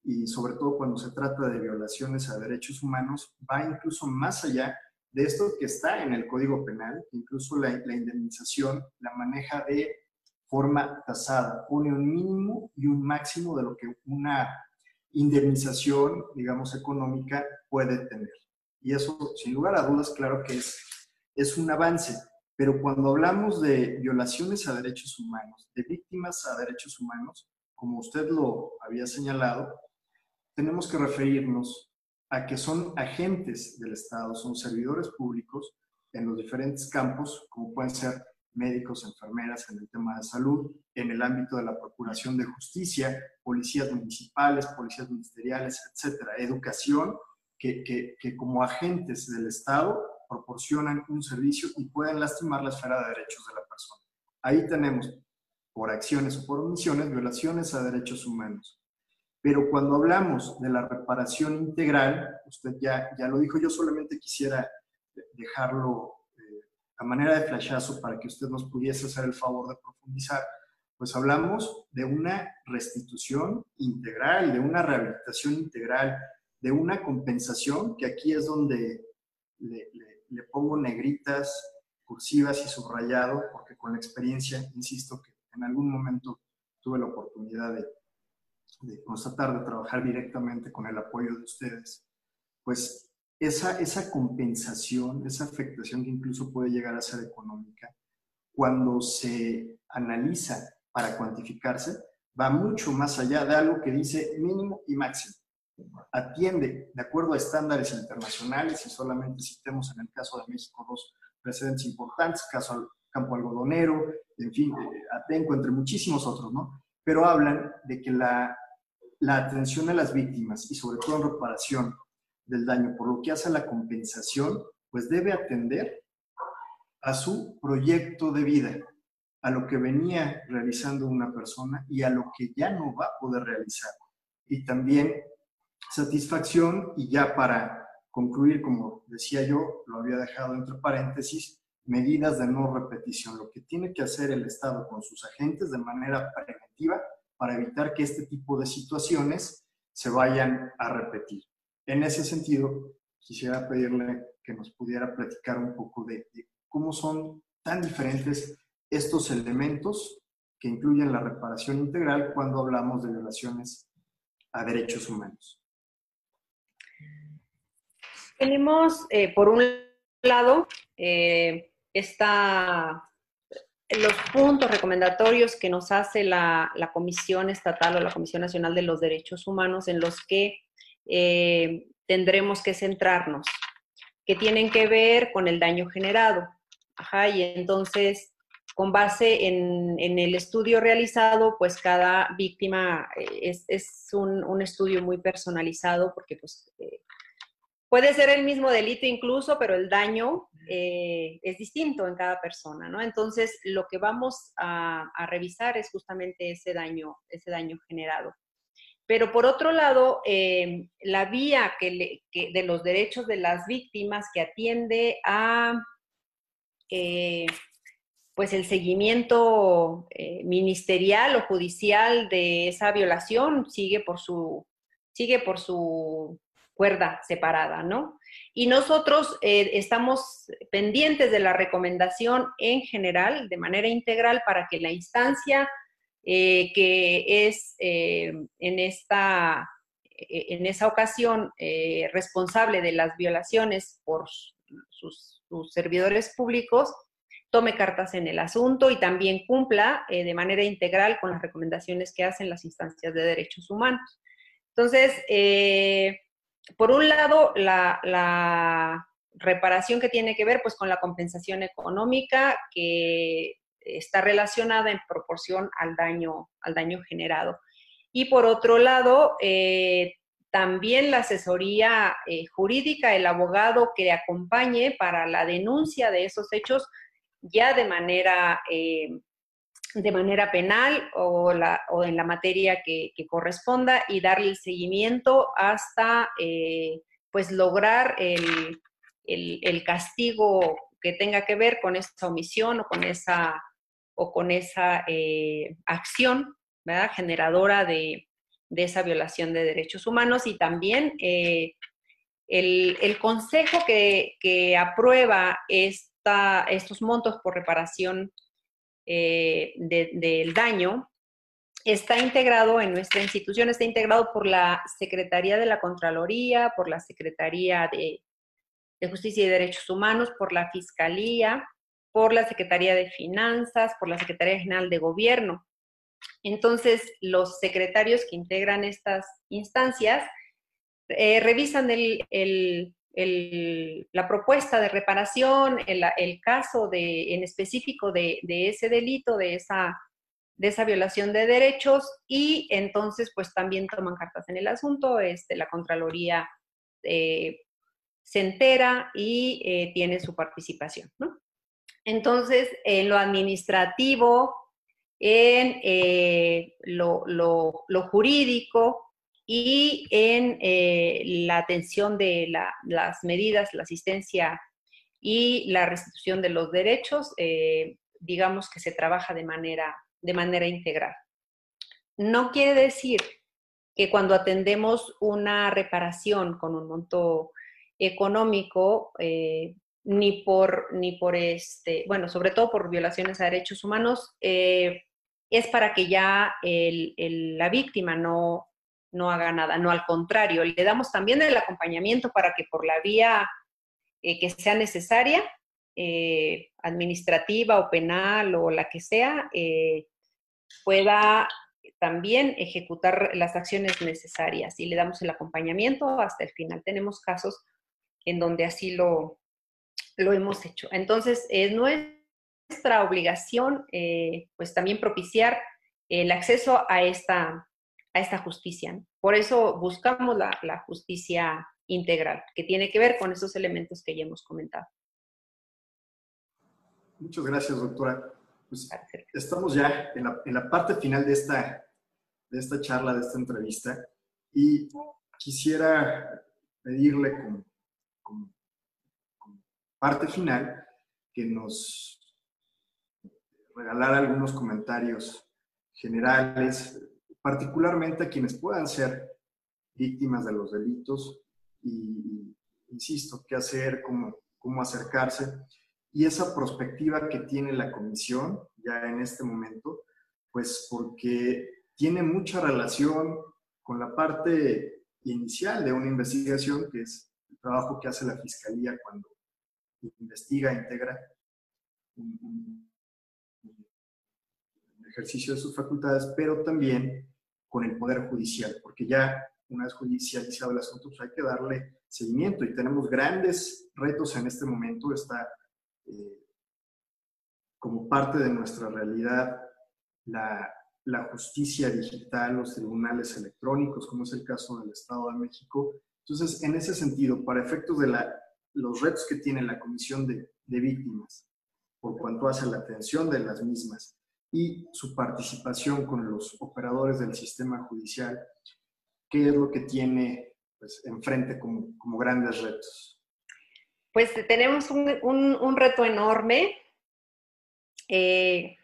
y sobre todo cuando se trata de violaciones a derechos humanos, va incluso más allá de esto que está en el Código Penal, incluso la, indemnización la maneja de forma tasada, pone un mínimo y un máximo de lo que una indemnización, digamos, económica puede tener. Y eso, sin lugar a dudas, claro que es, es un avance. Pero cuando hablamos de violaciones a derechos humanos, de víctimas a derechos humanos, como usted lo había señalado, tenemos que referirnos a que son agentes del Estado, son servidores públicos en los diferentes campos, como pueden ser médicos, enfermeras en el tema de salud, en el ámbito de la procuración de justicia, policías municipales, policías ministeriales, etcétera, educación, que, que, como agentes del Estado proporcionan un servicio y pueden lastimar la esfera de derechos de la persona. Ahí tenemos por acciones o por omisiones, violaciones a derechos humanos. Pero cuando hablamos de la reparación integral, usted ya, ya lo dijo, yo solamente quisiera dejarlo a manera de flashazo para que usted nos pudiese hacer el favor de profundizar, pues hablamos de una restitución integral, de una rehabilitación integral, de una compensación, que aquí es donde le, pongo negritas, cursivas y subrayado, porque con la experiencia, insisto, que en algún momento tuve la oportunidad de, constatar, de trabajar directamente con el apoyo de ustedes, pues esa, esa compensación, esa afectación que incluso puede llegar a ser económica, cuando se analiza para cuantificarse, va mucho más allá de algo que dice mínimo y máximo. Atiende de acuerdo a estándares internacionales y solamente citemos en el caso de México dos precedentes importantes, caso Campo Algodonero, en fin, eh, Atenco, entre muchísimos otros, ¿no? Pero hablan de que la, la atención a las víctimas y sobre todo en reparación del daño, por lo que hace la compensación, pues debe atender a su proyecto de vida, a lo que venía realizando una persona y a lo que ya no va a poder realizar. Y también satisfacción y ya para concluir, como decía yo, lo había dejado entre paréntesis, medidas de no repetición, lo que tiene que hacer el Estado con sus agentes de manera preventiva para evitar que este tipo de situaciones se vayan a repetir. En ese sentido, quisiera pedirle que nos pudiera platicar un poco de, cómo son tan diferentes estos elementos que incluyen la reparación integral cuando hablamos de violaciones a derechos humanos. Tenemos, eh, por un lado, eh, los puntos recomendatorios que nos hace la, Comisión Estatal o la Comisión Nacional de los Derechos Humanos en los que eh, tendremos que centrarnos, que tienen que ver con el daño generado. Ajá, y entonces, con base en, el estudio realizado, pues cada víctima eh, es, un, estudio muy personalizado porque pues, eh, puede ser el mismo delito incluso, pero el daño es distinto en cada persona, ¿no? Entonces, lo que vamos a, revisar es justamente ese daño, ese daño generado. Pero por otro lado, eh, la vía de los derechos de las víctimas que atiende a eh, pues el seguimiento ministerial o judicial de esa violación sigue por su, sigue por su cuerda separada, ¿no? Y nosotros eh, estamos pendientes de la recomendación en general, de manera integral, para que la instancia eh, que es eh, en, esta, en esa ocasión responsable de las violaciones por sus, servidores públicos tome cartas en el asunto y también cumpla de manera integral con las recomendaciones que hacen las instancias de derechos humanos. Entonces, por un lado, la, reparación que tiene que ver pues, con la compensación económica que está relacionada en proporción al daño, al daño generado. Y por otro lado, eh, también la asesoría eh, jurídica, el abogado que acompañe para la denuncia de esos hechos ya de manera eh, de manera penal o, la, o en la materia que, corresponda y darle el seguimiento hasta pues lograr el, castigo que tenga que ver con esa omisión o con esa, o con esa eh, acción ¿verdad? generadora de, esa violación de derechos humanos y también eh, el, consejo que, que aprueba esta, estos montos por reparación eh, del daño está integrado en nuestra institución, está integrado por la Secretaría de la Contraloría, por la Secretaría de, Justicia y Derechos Humanos, por la Fiscalía, por la Secretaría de Finanzas, por la Secretaría General de Gobierno. Entonces, los secretarios que integran estas instancias eh, revisan la propuesta de reparación, el, caso de, en específico de, ese delito, de esa, violación de derechos y entonces pues también toman cartas en el asunto, este, la Contraloría eh, se entera y eh, tiene su participación. Entonces, en lo administrativo, en eh, lo, lo jurídico, y en eh, la atención de las medidas, la asistencia y la restitución de los derechos, eh, digamos que se trabaja de manera, de manera integral. No quiere decir que cuando atendemos una reparación con un monto económico, ni por, ni por este, bueno, sobre todo por violaciones a derechos humanos, es para que ya la víctima no, no haga nada, no al contrario, le damos también el acompañamiento para que por la vía eh, que sea necesaria, eh, administrativa o penal o la que sea, eh, pueda también ejecutar las acciones necesarias y le damos el acompañamiento hasta el final. Tenemos casos en donde así lo, lo hemos hecho. Entonces, es nuestra obligación, pues también propiciar el acceso a esta, a esta justicia. Por eso buscamos la, justicia integral, que tiene que ver con esos elementos que ya hemos comentado. Muchas gracias, doctora. Pues, estamos ya en la, en la, parte final de esta, de esta charla, de esta entrevista, y quisiera pedirle como, como, parte final que nos regalara algunos comentarios generales, particularmente a quienes puedan ser víctimas de los delitos y, insisto, qué hacer, cómo, cómo acercarse. Y esa perspectiva que tiene la comisión ya en este momento, pues porque tiene mucha relación con la parte inicial de una investigación, que es el trabajo que hace la Fiscalía cuando investiga, integra un, ejercicio de sus facultades, pero también con el Poder Judicial, porque ya una vez judicializado el asunto, pues hay que darle seguimiento y tenemos grandes retos en este momento. Está eh, como parte de nuestra realidad la, la, justicia digital, los tribunales electrónicos, como es el caso del Estado de México. Entonces, en ese sentido, para efectos de la, los retos que tiene la Comisión de, Víctimas, por cuanto hace la atención de las mismas y su participación con los operadores del sistema judicial, ¿qué es lo que tiene pues, enfrente como, grandes retos? Pues tenemos un, reto enorme, eh,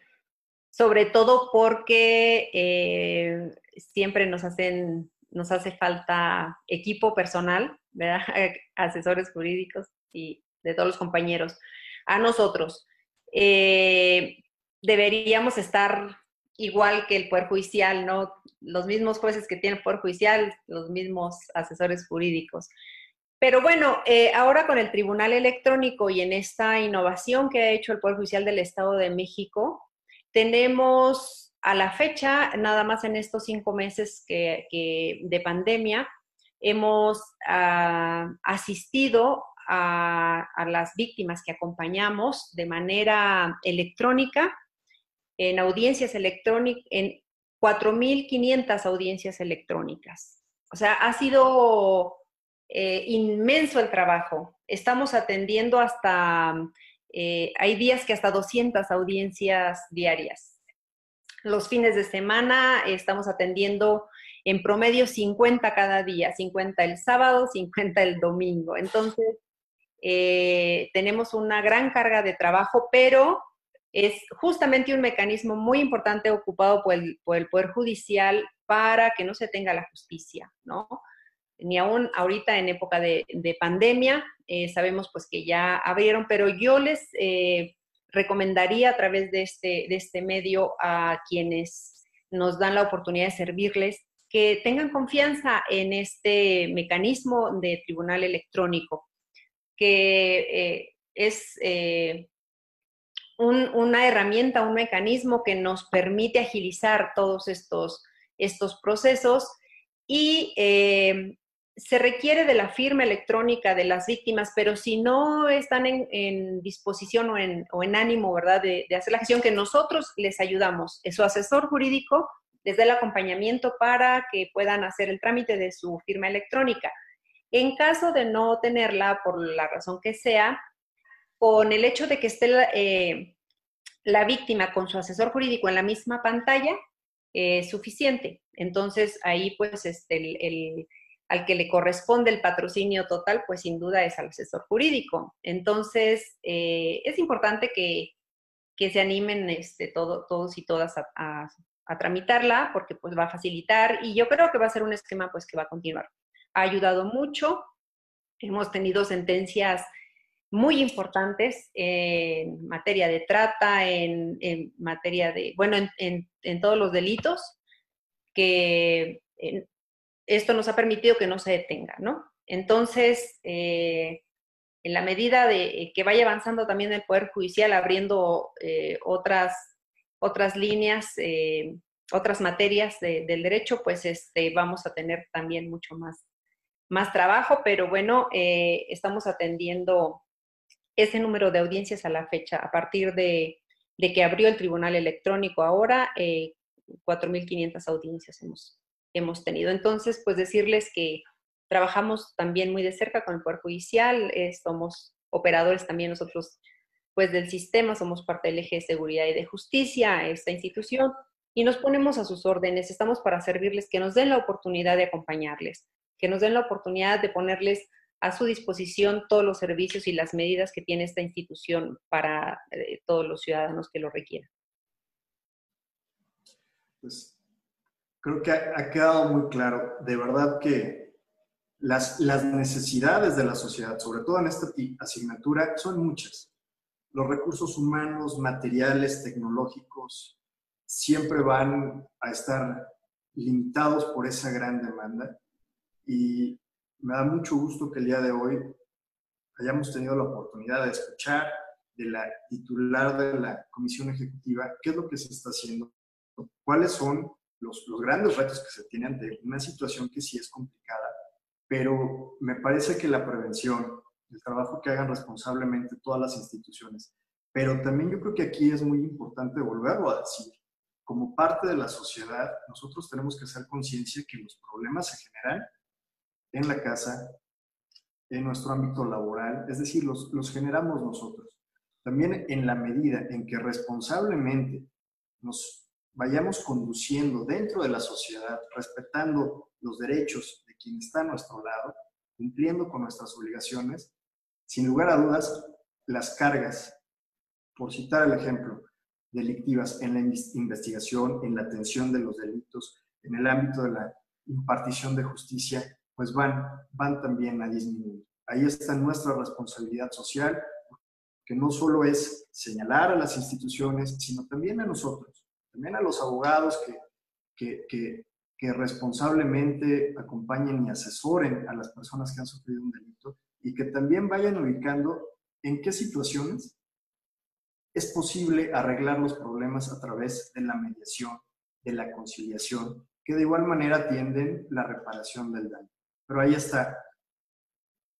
sobre todo porque eh, siempre nos, hacen, nos hace falta equipo personal, (laughs) asesores jurídicos y de todos los compañeros. A nosotros eh, deberíamos estar igual que el Poder Judicial, ¿no? Los mismos jueces que tienen el Poder Judicial, los mismos asesores jurídicos. Pero bueno, eh, ahora con el Tribunal Electrónico y en esta innovación que ha hecho el Poder Judicial del Estado de México, tenemos a la fecha, nada más en estos cinco meses que, de pandemia, hemos ah, asistido a, las víctimas que acompañamos de manera electrónica en audiencias electrónicas, en 4.500 audiencias electrónicas. O sea, ha sido eh, inmenso el trabajo. Estamos atendiendo hasta, eh, hay días que hasta 200 audiencias diarias. Los fines de semana estamos atendiendo en promedio 50 cada día, 50 el sábado, 50 el domingo. Entonces, eh, tenemos una gran carga de trabajo, pero es justamente un mecanismo muy importante ocupado por el, por el Poder Judicial para que no se tenga la justicia, ¿no? ni aún ahorita en época de, pandemia, eh, sabemos pues que ya abrieron, pero yo les eh, recomendaría a través de este, de este medio a quienes nos dan la oportunidad de servirles que tengan confianza en este mecanismo de tribunal electrónico, que eh, es una herramienta, un mecanismo que nos permite agilizar todos estos, estos procesos y se requiere de la firma electrónica de las víctimas, pero si no están en, disposición o en, o en, ánimo, ¿verdad?, de, hacer la gestión, que nosotros les ayudamos. Su asesor jurídico les da el acompañamiento para que puedan hacer el trámite de su firma electrónica. En caso de no tenerla, por la razón que sea, con el hecho de que esté la, eh, víctima con su asesor jurídico en la misma pantalla, es suficiente. Entonces, ahí pues este, el al que le corresponde el patrocinio total, pues sin duda es al asesor jurídico. Entonces, eh, es importante que, se animen este, todo, todos y todas a, tramitarla porque pues va a facilitar y yo creo que va a ser un esquema pues que va a continuar. Ha ayudado mucho, hemos tenido sentencias muy importantes en materia de trata, en, materia de, bueno, en, en todos los delitos que esto nos ha permitido que no se detenga, ¿no? Entonces, eh, en la medida de que vaya avanzando también el Poder Judicial, abriendo eh, otras, otras líneas, eh, otras materias del derecho, pues este, vamos a tener también mucho más, más trabajo, pero bueno, estamos atendiendo ese número de audiencias a la fecha, a partir de, de que abrió el Tribunal Electrónico ahora, 4.500 audiencias hemos, hemos tenido. Entonces, pues decirles que trabajamos también muy de cerca con el Poder Judicial, eh, somos operadores también nosotros pues del sistema, somos parte del eje de seguridad y de justicia, esta institución, y nos ponemos a sus órdenes, estamos para servirles, que nos den la oportunidad de acompañarles, que nos den la oportunidad de ponerles a su disposición todos los servicios y las medidas que tiene esta institución para eh, todos los ciudadanos que lo requieran. Pues creo que ha, quedado muy claro, de verdad que las, las necesidades de la sociedad, sobre todo en esta asignatura, son muchas. Los recursos humanos, materiales, tecnológicos, siempre van a estar limitados por esa gran demanda y me da mucho gusto que el día de hoy hayamos tenido la oportunidad de escuchar de la titular de la Comisión Ejecutiva qué es lo que se está haciendo, cuáles son los, los grandes retos que se tienen ante una situación que sí es complicada, pero me parece que la prevención, el trabajo que hagan responsablemente todas las instituciones, pero también yo creo que aquí es muy importante volverlo a decir, como parte de la sociedad, nosotros tenemos que hacer conciencia que los problemas se generan en la casa, en nuestro ámbito laboral, es decir, los, los generamos nosotros. También en la medida en que responsablemente nos vayamos conduciendo dentro de la sociedad, respetando los derechos de quien está a nuestro lado, cumpliendo con nuestras obligaciones, sin lugar a dudas, las cargas, por citar el ejemplo, delictivas en la investigación, en la atención de los delitos, en el ámbito de la impartición de justicia, pues van, van también a disminuir. Ahí está nuestra responsabilidad social, que no solo es señalar a las instituciones, sino también a nosotros, también a los abogados que, que, que responsablemente acompañen y asesoren a las personas que han sufrido un delito y que también vayan ubicando en qué situaciones es posible arreglar los problemas a través de la mediación, de la conciliación, que de igual manera atienden la reparación del daño. Pero ahí está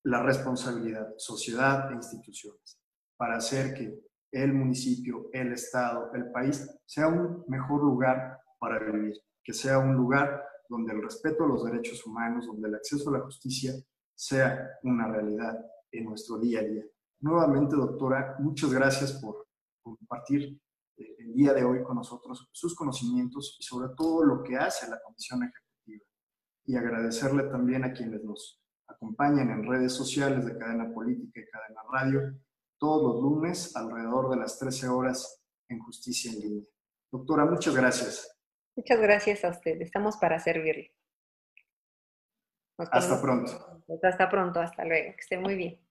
la responsabilidad, sociedad e instituciones, para hacer que el municipio, el Estado, el país sea un mejor lugar para vivir, que sea un lugar donde el respeto a los derechos humanos, donde el acceso a la justicia sea una realidad en nuestro día a día. Nuevamente, doctora, muchas gracias por compartir eh, el día de hoy con nosotros sus conocimientos y sobre todo lo que hace la Comisión Ejecutiva. Y agradecerle también a quienes nos acompañan en redes sociales de Cadena Política y Cadena Radio todos los lunes alrededor de las 13 horas en Justicia en Línea. Doctora, muchas gracias. Muchas gracias a usted. Estamos para servirle. hasta pronto. Hasta pronto, hasta luego. Que esté muy bien.